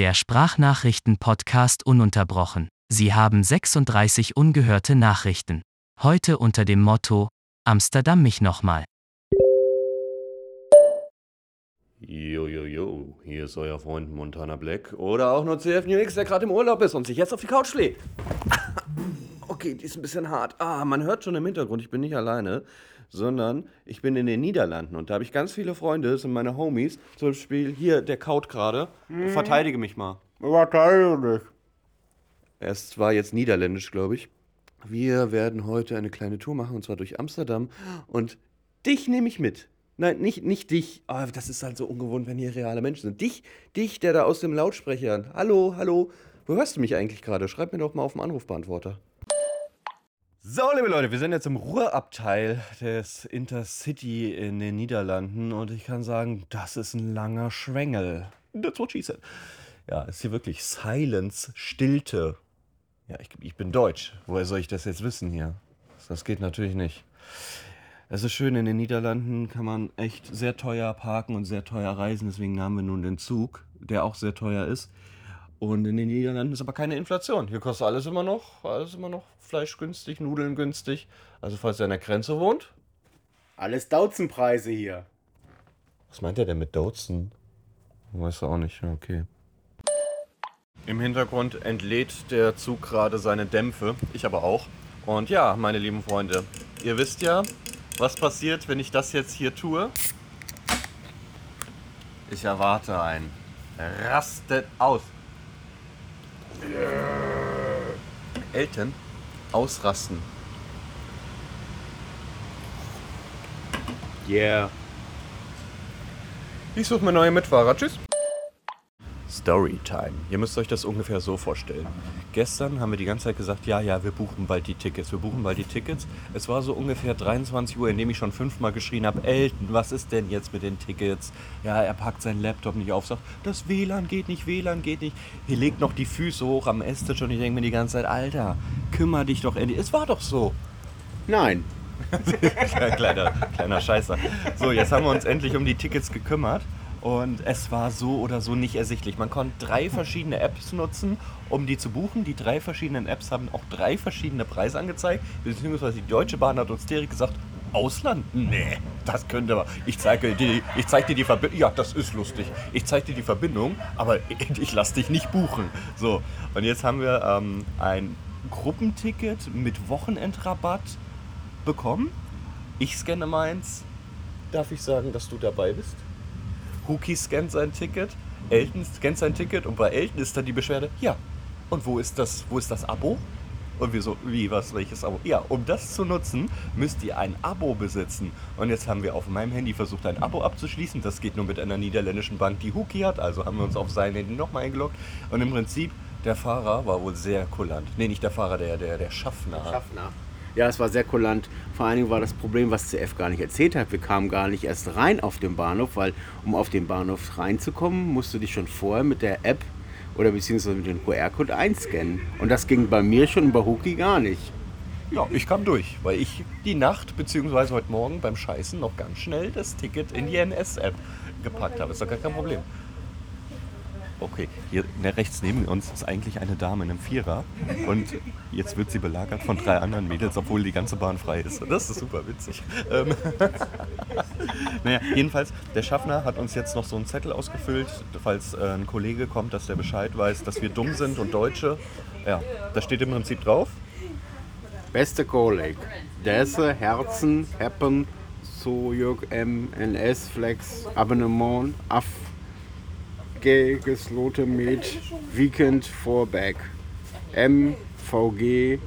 Der Sprachnachrichten-Podcast ununterbrochen. Sie haben 36 ungehörte Nachrichten. Heute unter dem Motto: Amsterdam mich nochmal. Jo, jo, jo, hier ist euer Freund Montana Black oder auch nur CF New X, der gerade im Urlaub ist und sich jetzt auf die Couch legt. Okay, die ist ein bisschen hart. Ah, man hört schon im Hintergrund, ich bin nicht alleine, sondern ich bin in den Niederlanden und da habe ich ganz viele Freunde, das sind meine Homies. Zum Beispiel hier, der kaut gerade. Verteidige mich mal. Verteidige dich. Ist zwar jetzt niederländisch, glaube ich. Wir werden heute eine kleine Tour machen und zwar durch Amsterdam und dich nehme ich mit. Nein, nicht, nicht dich. Ah, das ist halt so ungewohnt, wenn hier reale Menschen sind. Dich, dich, der da aus dem Lautsprecher. Hallo, hallo. Wo hörst du mich eigentlich gerade? Schreib mir doch mal auf dem Anrufbeantworter. So, liebe Leute, wir sind jetzt im Ruhrabteil des Intercity in den Niederlanden und ich kann sagen, das ist ein langer Schwengel. That's what she said. Ja, ist hier wirklich Silence, Stilte. Ja, ich, ich bin Deutsch. Woher soll ich das jetzt wissen hier? Das geht natürlich nicht. Es ist schön, in den Niederlanden kann man echt sehr teuer parken und sehr teuer reisen. Deswegen haben wir nun den Zug, der auch sehr teuer ist. Und in den Niederlanden ist aber keine Inflation. Hier kostet alles immer noch, alles immer noch Fleisch günstig, Nudeln günstig. Also falls ihr an der Grenze wohnt. Alles Dauzenpreise hier. Was meint er denn mit Dozen? Weiß er auch nicht, okay. Im Hintergrund entlädt der Zug gerade seine Dämpfe. Ich aber auch. Und ja, meine lieben Freunde, ihr wisst ja, was passiert, wenn ich das jetzt hier tue? Ich erwarte ein. Rastet aus. Eltern ausrasten. Yeah. Ich suche mir neue Mitfahrer. Tschüss. Storytime. Ihr müsst euch das ungefähr so vorstellen. Gestern haben wir die ganze Zeit gesagt, ja, ja, wir buchen bald die Tickets, wir buchen bald die Tickets. Es war so ungefähr 23 Uhr, in dem ich schon fünfmal geschrien habe, Elton, was ist denn jetzt mit den Tickets? Ja, er packt seinen Laptop nicht auf, sagt, das WLAN geht nicht, WLAN geht nicht. Hier legt noch die Füße hoch am Esstisch und ich denke mir die ganze Zeit, Alter, kümmere dich doch endlich. Es war doch so. Nein. kleiner, kleiner Scheißer. So, jetzt haben wir uns endlich um die Tickets gekümmert. Und es war so oder so nicht ersichtlich. Man konnte drei verschiedene Apps nutzen, um die zu buchen. Die drei verschiedenen Apps haben auch drei verschiedene Preise angezeigt. Beziehungsweise die Deutsche Bahn hat uns direkt gesagt, Ausland? Nee, das könnte man. Ich zeige dir, zeig dir die Verbindung. Ja, das ist lustig. Ich zeige dir die Verbindung, aber ich lasse dich nicht buchen. So, und jetzt haben wir ähm, ein Gruppenticket mit Wochenendrabatt bekommen. Ich scanne meins. Darf ich sagen, dass du dabei bist? Huki scannt sein Ticket, Elton scannt sein Ticket und bei Elton ist dann die Beschwerde, ja, und wo ist das, wo ist das Abo? Und wir so, wie, was, welches Abo? Ja, um das zu nutzen, müsst ihr ein Abo besitzen. Und jetzt haben wir auf meinem Handy versucht, ein Abo abzuschließen. Das geht nur mit einer niederländischen Bank, die Huki hat. Also haben wir uns auf sein Handy nochmal eingeloggt. Und im Prinzip, der Fahrer war wohl sehr kulant. Nee, nicht der Fahrer, der, der, der Schaffner. Schaffner. Ja, es war sehr kulant. Vor allen Dingen war das Problem, was CF gar nicht erzählt hat. Wir kamen gar nicht erst rein auf den Bahnhof, weil um auf den Bahnhof reinzukommen, musst du dich schon vorher mit der App oder beziehungsweise mit dem QR-Code einscannen. Und das ging bei mir schon bei Huki gar nicht. Ja, ich kam durch, weil ich die Nacht bzw. heute Morgen beim Scheißen noch ganz schnell das Ticket in die NS-App gepackt habe. Ist doch gar kein Problem. Okay, hier ne, rechts neben uns ist eigentlich eine Dame in einem Vierer und jetzt wird sie belagert von drei anderen Mädels, obwohl die ganze Bahn frei ist. Das ist super witzig. Ähm naja, jedenfalls, der Schaffner hat uns jetzt noch so einen Zettel ausgefüllt, falls äh, ein Kollege kommt, dass der Bescheid weiß, dass wir dumm sind und Deutsche. Ja, da steht im Prinzip drauf. Beste Kolleg. Desse, Herzen, Happen, Sojok, M, NS, Flex, Abonnement, Aff, gesloten mit Weekend Vorback. MVG,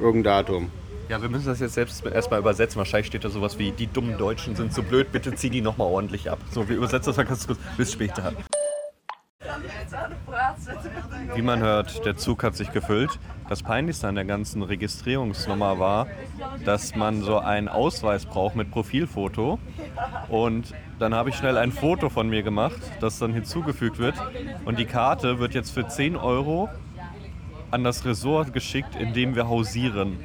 irgendein Datum. Ja, wir müssen das jetzt selbst erstmal übersetzen. Wahrscheinlich steht da sowas wie, die dummen Deutschen sind so blöd, bitte zieh die nochmal ordentlich ab. So, wir übersetzen das mal ganz kurz. Bis später. Wie man hört, der Zug hat sich gefüllt. Das Peinlichste an der ganzen Registrierungsnummer war, dass man so einen Ausweis braucht mit Profilfoto. Und dann habe ich schnell ein Foto von mir gemacht, das dann hinzugefügt wird. Und die Karte wird jetzt für 10 Euro an das Resort geschickt, in dem wir hausieren,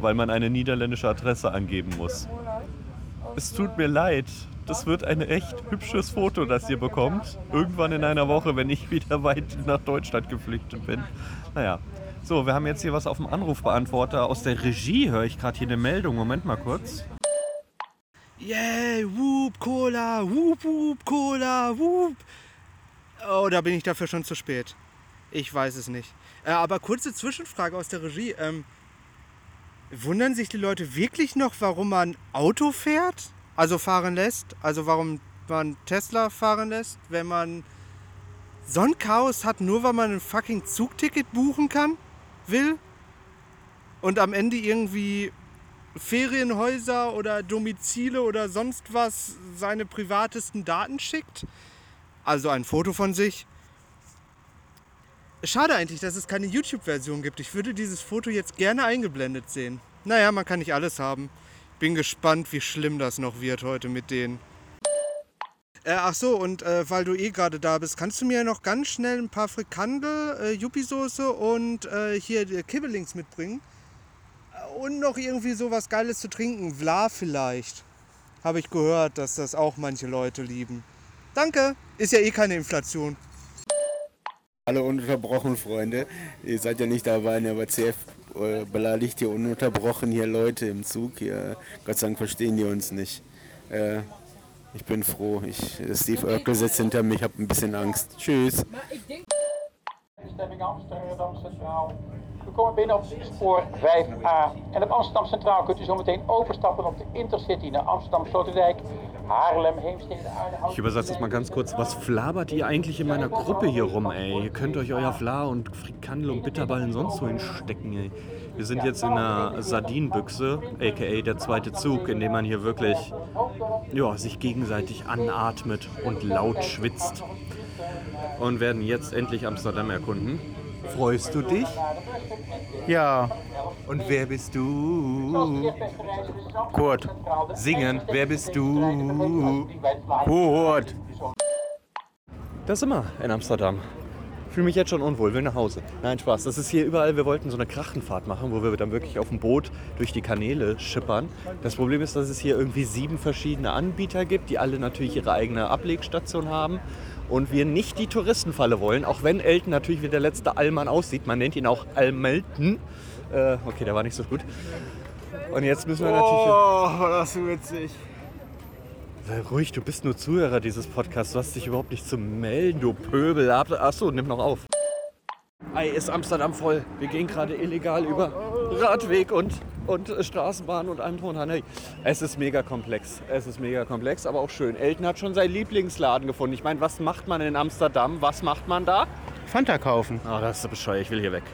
weil man eine niederländische Adresse angeben muss. Es tut mir leid, das wird ein echt hübsches Foto, das ihr bekommt. Irgendwann in einer Woche, wenn ich wieder weit nach Deutschland geflüchtet bin. Naja. So, wir haben jetzt hier was auf dem Anrufbeantworter. Aus der Regie höre ich gerade hier eine Meldung. Moment mal kurz. Yay, whoop, Cola, whoop, whoop, Cola, whoop. Oh, da bin ich dafür schon zu spät. Ich weiß es nicht. Äh, aber kurze Zwischenfrage aus der Regie. Ähm, wundern sich die Leute wirklich noch, warum man Auto fährt? Also fahren lässt? Also warum man Tesla fahren lässt, wenn man so ein Chaos hat, nur weil man ein fucking Zugticket buchen kann, will? Und am Ende irgendwie Ferienhäuser oder Domizile oder sonst was seine privatesten Daten schickt? Also ein Foto von sich. Schade eigentlich, dass es keine YouTube-Version gibt. Ich würde dieses Foto jetzt gerne eingeblendet sehen. Naja, man kann nicht alles haben. Bin gespannt, wie schlimm das noch wird heute mit denen. Äh, ach so, und äh, weil du eh gerade da bist, kannst du mir noch ganz schnell ein paar Frikandel, äh, Yuppie-Soße und äh, hier die Kibbelings mitbringen? Und noch irgendwie so was Geiles zu trinken. Vla vielleicht. Habe ich gehört, dass das auch manche Leute lieben. Danke. Ist ja eh keine Inflation. Alle ununterbrochen, Freunde. Ihr seid ja nicht dabei, ne, aber CF äh, beleidigt hier ununterbrochen hier Leute im Zug. Hier, Gott sei Dank verstehen die uns nicht. Äh, ich bin froh. Ich, Steve Urkel sitzt hinter mir. Ich habe ein bisschen Angst. Tschüss. Bestemming Amsterdam Centraal. We komen binnen op spoor 5A. En op Amsterdam Centraal kunt u zo meteen overstappen op de Intercity naar Amsterdam Sloterdijk, Haarlem, Heemstede, Aardenhout. Ich übersetze das mal ganz kurz. Was flabert ihr eigentlich in meiner Gruppe hier rum, ey? Ihr könnt euch euer Fla und Frikandel und Bitterballen sonst wo hinstecken, ey. Wir sind jetzt in einer Sardinenbüchse, aka der zweite Zug, in dem man hier wirklich ja, sich gegenseitig anatmet und laut schwitzt. Und werden jetzt endlich Amsterdam erkunden. Freust du dich? Ja, Und wer bist du? Kurt. Singen, wer bist du? Kurt. Da sind wir in Amsterdam. Fühle mich jetzt schon unwohl, will nach Hause. Nein, Spaß. Das ist hier überall. Wir wollten so eine Krachenfahrt machen, wo wir dann wirklich auf dem Boot durch die Kanäle schippern. Das Problem ist, dass es hier irgendwie sieben verschiedene Anbieter gibt, die alle natürlich ihre eigene Ablegstation haben. Und wir nicht die Touristenfalle wollen, auch wenn Elton natürlich wie der letzte Allmann aussieht. Man nennt ihn auch Almelten. Äh, okay, der war nicht so gut. Und jetzt müssen wir natürlich. Oh, das ist witzig. Sei ruhig, du bist nur Zuhörer dieses Podcasts. Du hast dich überhaupt nicht zu melden, du Pöbel. Achso, nimm noch auf. Ei, ist Amsterdam voll. Wir gehen gerade illegal über Radweg und, und äh, Straßenbahn und dran. Hey, Es ist mega komplex. Es ist mega komplex, aber auch schön. Elton hat schon seinen Lieblingsladen gefunden. Ich meine, was macht man in Amsterdam? Was macht man da? Fanta kaufen. Ah, das ist bescheuert. Ich will hier weg.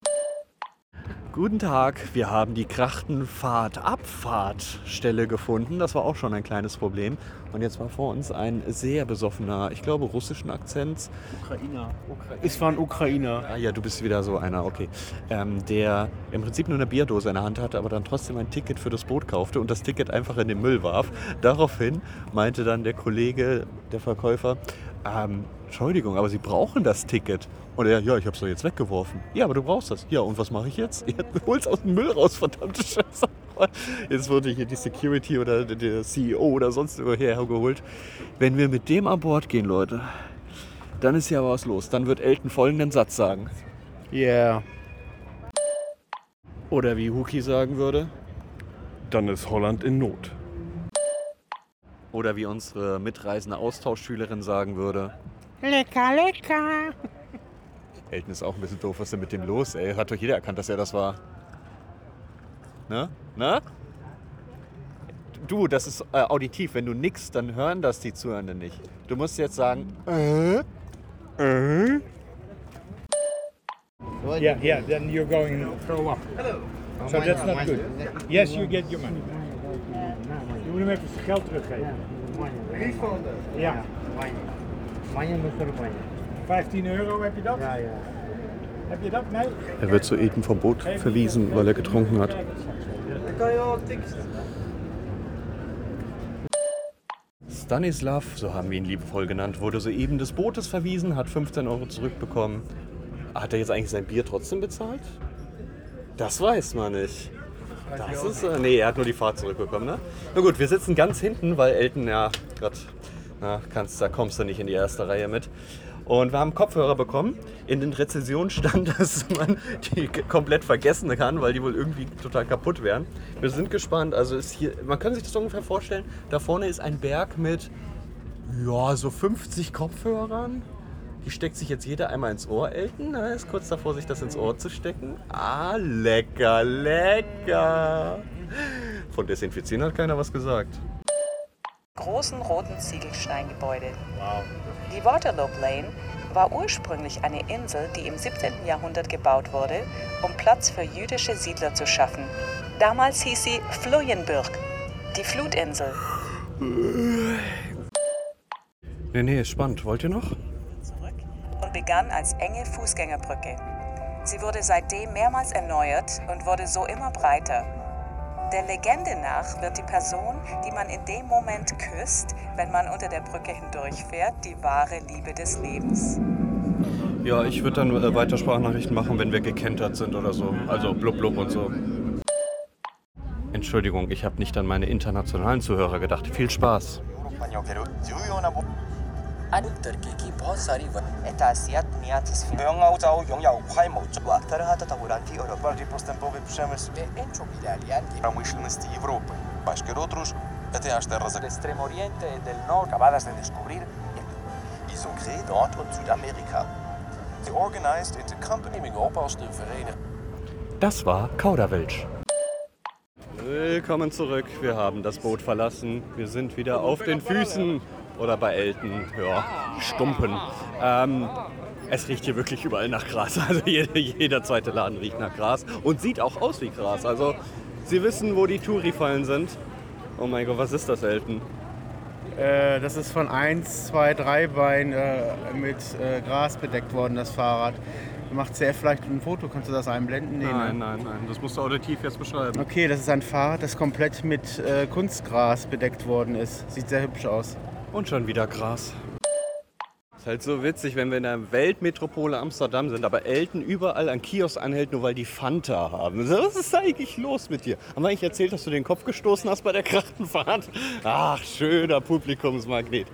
Guten Tag, wir haben die Krachtenfahrt-Abfahrtstelle gefunden. Das war auch schon ein kleines Problem. Und jetzt war vor uns ein sehr besoffener, ich glaube, russischen Akzents. Ukrainer. Es war ein Ukrainer. Ah ja, du bist wieder so einer, okay. Ähm, der im Prinzip nur eine Bierdose in der Hand hatte, aber dann trotzdem ein Ticket für das Boot kaufte und das Ticket einfach in den Müll warf. Daraufhin meinte dann der Kollege, der Verkäufer, ähm, Entschuldigung, aber Sie brauchen das Ticket. Und er, ja, ich habe es doch jetzt weggeworfen. Ja, aber du brauchst das. Ja, und was mache ich jetzt? Ja, du holst aus dem Müll raus, verdammte Scheiße. Jetzt wurde hier die Security oder der CEO oder sonst woher hergeholt. Wenn wir mit dem an Bord gehen, Leute, dann ist ja was los. Dann wird Elton folgenden Satz sagen. Yeah. Oder wie Huki sagen würde. Dann ist Holland in Not. Oder wie unsere mitreisende Austauschschülerin sagen würde. Lecker, lecker. Elton ist auch ein bisschen doof. Was ist denn mit dem los, ey? Hat doch jeder erkannt, dass er das war. Ne? Ne? Du, das ist äh, auditiv. Wenn du nix, dann hören das die Zuhörenden nicht. Du musst jetzt sagen, Yeah, yeah, then you're going to throw up. So that's not good. Yes, you get your money. Hem even zijn geld teruggeven. Ja. Manje moet er bij. 15 euro, heb je dat? Ja, ja. Heb je dat? Nee? Er wird soeben vom Boot verwiesen, weil er getrunken hat. Stanislav, so haben wir ihn liebevoll genannt, wurde soeben des Bootes verwiesen, hat 15 Euro zurückbekommen. Hat er jetzt eigentlich sein Bier trotzdem bezahlt? Das weiß man nicht. Das ist, äh, nee, er hat nur die Fahrt zurückbekommen, ne? Na gut, wir sitzen ganz hinten, weil Elton ja gerade, da kommst du nicht in die erste Reihe mit. Und wir haben Kopfhörer bekommen. In den Rezensionen stand, dass man die komplett vergessen kann, weil die wohl irgendwie total kaputt wären. Wir sind gespannt. Also ist hier, man kann sich das ungefähr vorstellen. Da vorne ist ein Berg mit ja, so 50 Kopfhörern. Die steckt sich jetzt jeder einmal ins Ohr, Elton. Er ist kurz davor, sich das ins Ohr zu stecken. Ah, lecker, lecker. Von Desinfizieren hat keiner was gesagt. großen roten Ziegelsteingebäude. Die Waterloo Lane war ursprünglich eine Insel, die im 17. Jahrhundert gebaut wurde, um Platz für jüdische Siedler zu schaffen. Damals hieß sie Fluyenburg, die Flutinsel. Nee, nee, ist spannend. Wollt ihr noch? Begann als enge Fußgängerbrücke. Sie wurde seitdem mehrmals erneuert und wurde so immer breiter. Der Legende nach wird die Person, die man in dem Moment küsst, wenn man unter der Brücke hindurchfährt, die wahre Liebe des Lebens. Ja, ich würde dann äh, weiter Sprachnachrichten machen, wenn wir gekentert sind oder so. Also blub blub und so. Entschuldigung, ich habe nicht an meine internationalen Zuhörer gedacht. Viel Spaß. अनेक तरीके की बहुत सारी تأسيات مياه تصفية وأكثرها تطورا في أوروبا بإن çok ilerleyen промышленности Европы. Başka otros ETH-terrası. Extremo Oriente del Nord. acabadas de descubrir. Ils ont créé Nord- und Südamerika. Sie organisiert in der company in Europa aus den Vereinigten. Das war Kauderwelsch. Willkommen zurück. Wir haben das Boot verlassen. Wir sind wieder auf den Füßen. Oder bei Elten. Ja, Stumpen. Ähm, es riecht hier wirklich überall nach Gras. Also jeder, jeder zweite Laden riecht nach Gras. Und sieht auch aus wie Gras. Also Sie wissen, wo die Touri-Fallen sind. Oh mein Gott, was ist das, Elten? Äh, das ist von 1, 2, 3 Bein äh, mit äh, Gras bedeckt worden, das Fahrrad. Macht CF vielleicht ein Foto? Kannst du das einblenden? Nee, Nein, ne? nein, nein. Das musst du auditiv jetzt beschreiben. Okay, das ist ein Fahrrad, das komplett mit äh, Kunstgras bedeckt worden ist. Sieht sehr hübsch aus. Und schon wieder Gras. Ist halt so witzig, wenn wir in der Weltmetropole Amsterdam sind, aber Elton überall an Kiosk anhält, nur weil die Fanta haben. So, Was ist eigentlich los mit dir? Haben wir eigentlich erzählt, dass du den Kopf gestoßen hast bei der Krachtenfahrt? Ach, schöner Publikumsmagnet.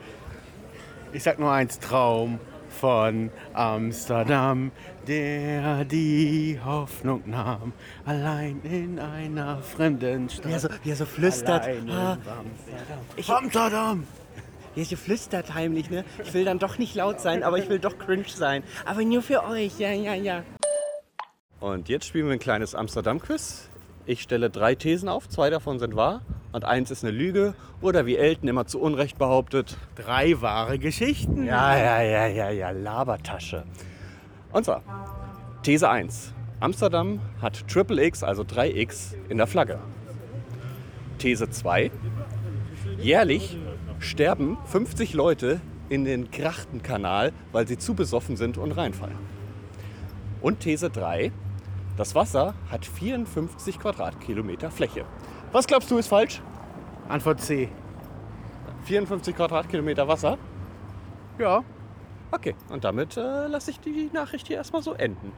Ich sag nur eins, Traum von Amsterdam, der die Hoffnung nahm, allein in einer fremden Stadt. Wie er so, wie er so flüstert. Allein in Ah, Amsterdam. Amsterdam! Er so flüstert heimlich, ne? Ich will dann doch nicht laut sein, aber ich will doch cringe sein. Aber nur für euch, ja, ja, ja. Und jetzt spielen wir ein kleines Amsterdam-Quiz. Ich stelle drei Thesen auf, zwei davon sind wahr und eins ist eine Lüge. Oder wie Elton immer zu Unrecht behauptet. Drei wahre Geschichten. Ja, ja, ja, ja, ja, Labertasche. Und zwar, These 1. Amsterdam hat Triple X, also 3X, in der Flagge. These 2. Jährlich sterben 50 Leute in den Grachtenkanal, weil sie zu besoffen sind und reinfallen. Und These 3. Das Wasser hat 54 Quadratkilometer Fläche. Was glaubst du ist falsch? Antwort C. 54 Quadratkilometer Wasser? Ja. Okay, und damit äh, lasse ich die Nachricht hier erstmal so enden.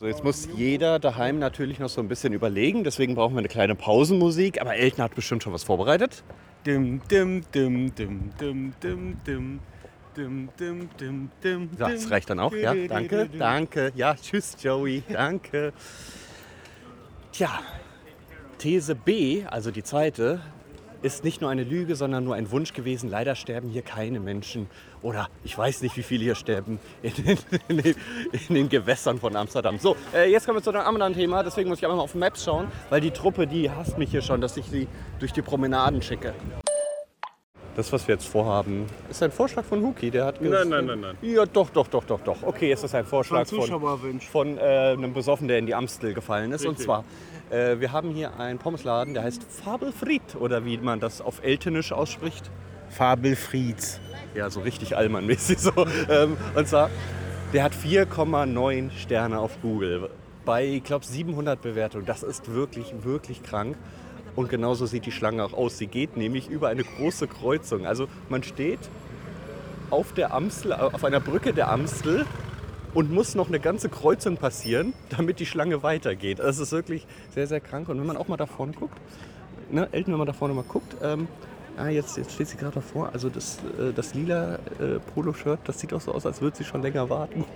So, jetzt muss jeder daheim natürlich noch so ein bisschen überlegen, deswegen brauchen wir eine kleine Pausenmusik, aber Elton hat bestimmt schon was vorbereitet. Dim, dim, dim, dim, dim, dim, dim. Dim, dim, dim, dim, Ja, das reicht dann auch, ja. Danke, danke. Ja, tschüss, Joey, danke. Tja, These B, also die zweite, ist nicht nur eine Lüge, sondern nur ein Wunsch gewesen. Leider sterben hier keine Menschen oder ich weiß nicht, wie viele hier sterben in den, in den, in den Gewässern von Amsterdam. So, äh, jetzt kommen wir zu einem anderen Thema. Deswegen muss ich einfach mal auf Maps schauen, weil die Truppe, die hasst mich hier schon, dass ich sie durch die Promenaden schicke. Das, was wir jetzt vorhaben, ist ein Vorschlag von Huki. Der hat Nein, nein, nein, nein. Ja, doch, doch, doch, doch, doch. Okay, es ist ein Vorschlag Von von, Zuschauerwunsch. von äh, einem Besoffen, der in die Amstel gefallen ist. Und Richtig. zwar, äh, wir haben hier einen Pommesladen, der heißt Fabelfried oder wie man das auf Eltenisch ausspricht. Fabelfrieds. Ja, so richtig allmannmäßig so. Ähm, und zwar, der hat 4,9 Sterne auf Google. Bei, ich glaube, 700 Bewertungen. Das ist wirklich, wirklich krank. Und genauso sieht die Schlange auch aus. Sie geht nämlich über eine große Kreuzung. Also man steht auf der Amstel, auf einer Brücke der Amstel und muss noch eine ganze Kreuzung passieren, damit die Schlange weitergeht. Das ist wirklich sehr, sehr krank. Und wenn man auch mal da vorne guckt, ne, Elton, wenn man da vorne mal guckt, ähm, ah, jetzt, jetzt steht sie gerade davor, also das, äh, das lila äh, Poloshirt, das sieht auch so aus, als würde sie schon länger warten.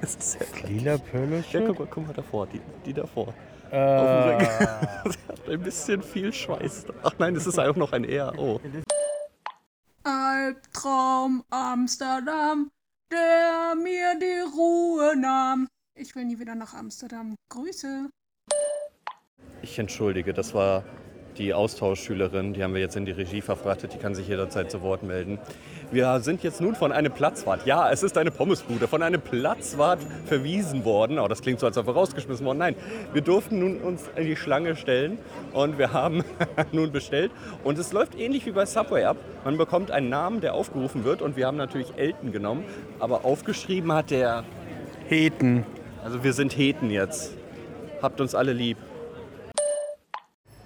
Das ist sehr. Lila Polo-Shirt? Ja, guck mal, guck mal davor, die, die davor. Äh. Auf dem Rücken. Sie hat ein bisschen viel Schweiß. Ach nein, es ist auch noch ein R. Oh. Albtraum Amsterdam, der mir die Ruhe nahm. Ich will nie wieder nach Amsterdam. Grüße. Ich entschuldige, das war die Austauschschülerin, die haben wir jetzt in die Regie verfrachtet, die kann sich jederzeit zu Wort melden. Wir sind jetzt nun von einem Platzwart, ja, es ist eine Pommesbude, von einem Platzwart verwiesen worden. Oh, das klingt so, als ob wir rausgeschmissen worden. Nein, wir durften nun uns in die Schlange stellen und wir haben nun bestellt. Und es läuft ähnlich wie bei Subway ab. Man bekommt einen Namen, der aufgerufen wird und wir haben natürlich Elton genommen, aber aufgeschrieben hat der Heten. Also wir sind Heten jetzt. Habt uns alle lieb.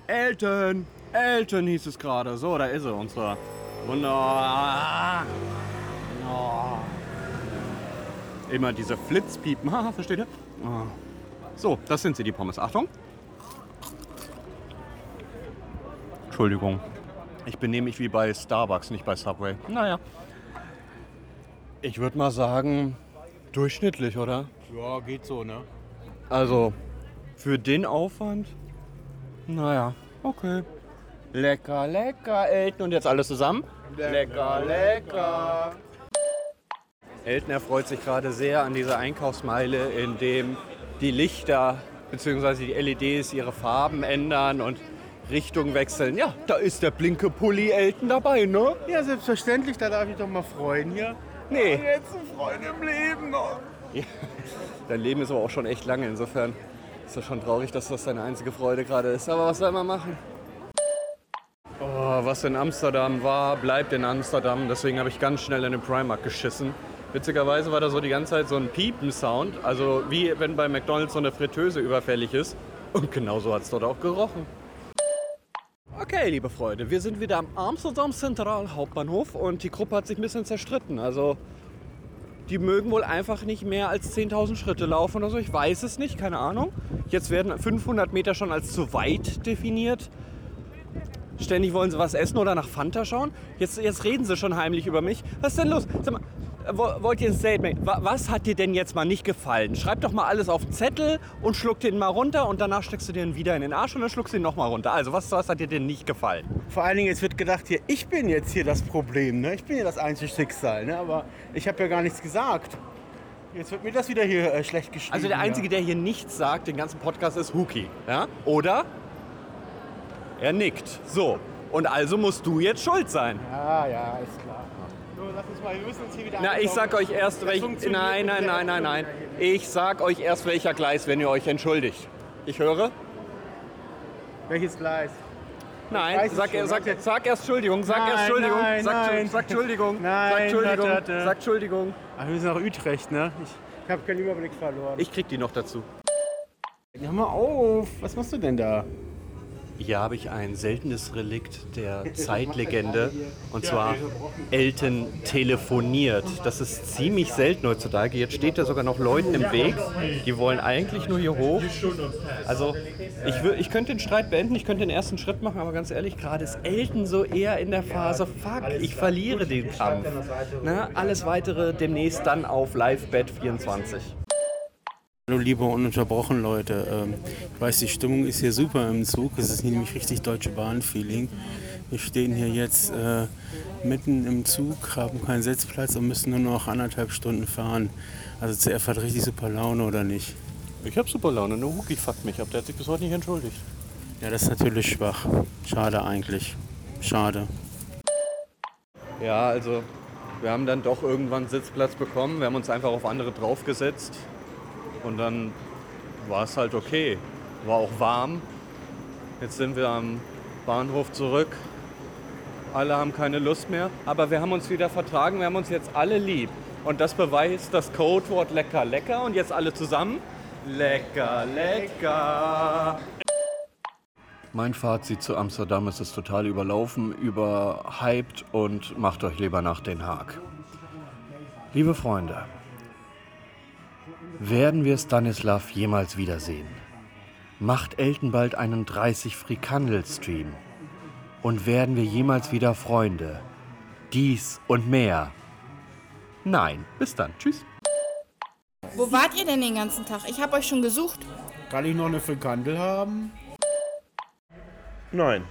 Elton! Elton hieß es gerade. So, da ist er, unser Wunder. Oh. Immer diese Flitzpiepen. Haha, versteht ihr? Oh. So, das sind sie, die Pommes. Achtung. Entschuldigung. Ich benehme mich wie bei Starbucks, nicht bei Subway. Naja. Ich würde mal sagen, durchschnittlich, oder? Ja, geht so, ne? Also, für den Aufwand? Naja, okay. Lecker, lecker, Elton. Und jetzt alles zusammen? Lecker, lecker. Elton erfreut sich gerade sehr an dieser Einkaufsmeile, in dem die Lichter bzw. die LEDs ihre Farben ändern und Richtung wechseln. Ja, da ist der blinke Pulli Elton dabei, ne? Ja, selbstverständlich, da darf ich doch mal freuen hier. Nee. Jetzt ein Freund im Leben noch. Ja, dein Leben ist aber auch schon echt lange, insofern ist das schon traurig, dass das deine einzige Freude gerade ist. Aber was soll man machen? Oh, was in Amsterdam war, bleibt in Amsterdam. Deswegen habe ich ganz schnell in den Primark geschissen. Witzigerweise war da so die ganze Zeit so ein Piepen-Sound. Also wie wenn bei McDonalds so eine Fritteuse überfällig ist. Und genauso hat es dort auch gerochen. Okay, liebe Freunde, wir sind wieder am Amsterdam Central Hauptbahnhof und die Gruppe hat sich ein bisschen zerstritten. Also die mögen wohl einfach nicht mehr als 10.000 Schritte laufen oder so. Ich weiß es nicht, keine Ahnung. Jetzt werden 500 Meter schon als zu weit definiert. Ständig wollen sie was essen oder nach Fanta schauen. Jetzt, jetzt reden sie schon heimlich über mich. Was ist denn los? Sag mal, äh, wo- wollt ihr ein Statement? Wa- Was hat dir denn jetzt mal nicht gefallen? Schreib doch mal alles auf den Zettel und schluck den mal runter und danach steckst du den wieder in den Arsch und dann schluckst du ihn nochmal runter. Also, was, was hat dir denn nicht gefallen? Vor allen Dingen, es wird gedacht, hier, ich bin jetzt hier das Problem, ne? Ich bin hier das einzige Schicksal, ne? Aber ich habe ja gar nichts gesagt. Jetzt wird mir das wieder hier äh, schlecht geschrieben. Also der Einzige, ja. der hier nichts sagt, den ganzen Podcast, ist Huki. Ja? Oder? Er nickt. So. Und also musst du jetzt schuld sein. Ja, ja, ist klar. So, lass uns mal, wir müssen uns hier wieder Na, ich anschauen. sag euch erst, welch, nein, nein, nein, nein, nein. Ich sag euch erst welcher Gleis, wenn ihr euch entschuldigt. Ich höre? Welches Gleis? Nein, sag, schon, sag, warte. sag erst Entschuldigung, sag Nein, erst Entschuldigung, nein, sag, nein. sag Entschuldigung, Nein, sag Entschuldigung, warte, warte. sag Entschuldigung. Ach, wir sind nach Utrecht, ne? Ich, ich habe keinen Überblick verloren. Ich krieg die noch dazu. Hör mal auf, was machst du denn da? Hier habe ich ein seltenes Relikt der Zeitlegende. Und zwar Elton telefoniert. Das ist ziemlich selten heutzutage. Jetzt steht da sogar noch Leuten im Weg. Die wollen eigentlich nur hier hoch. Also ich, ich könnte den Streit beenden, ich könnte den ersten Schritt machen, aber ganz ehrlich, gerade ist Elton so eher in der Phase, fuck, ich verliere den Kampf. Na, alles weitere demnächst dann auf Livebet 24. Hallo liebe ununterbrochen Leute. Ähm, Ich weiß, die Stimmung ist hier super im Zug. Es ist nämlich richtig Deutsche Bahn-Feeling. Wir stehen hier jetzt äh, mitten im Zug, haben keinen Sitzplatz und müssen nur noch anderthalb Stunden fahren. Also CF hat richtig super Laune, oder nicht? Ich habe super Laune, nur Huki fuckt mich ab, der hat sich bis heute nicht entschuldigt. Ja, das ist natürlich schwach. Schade eigentlich. Schade. Ja, also wir haben dann doch irgendwann Sitzplatz bekommen. Wir haben uns einfach auf andere draufgesetzt. Und dann war es halt okay. War auch warm. Jetzt sind wir am Bahnhof zurück. Alle haben keine Lust mehr. Aber wir haben uns wieder vertragen. Wir haben uns jetzt alle lieb. Und das beweist das Codewort lecker, lecker. Und jetzt alle zusammen. Lecker, lecker. Mein Fazit zu Amsterdam ist es total überlaufen, überhyped und macht euch lieber nach Den Haag. Liebe Freunde, Werden wir Stanislav jemals wiedersehen? Macht Elton bald einen 30 Frikandel-Stream? Und werden wir jemals wieder Freunde? Dies und mehr. Nein, bis dann. Tschüss. Wo wart ihr denn den ganzen Tag? Ich habe euch schon gesucht. Kann ich noch eine Frikandel haben? Nein,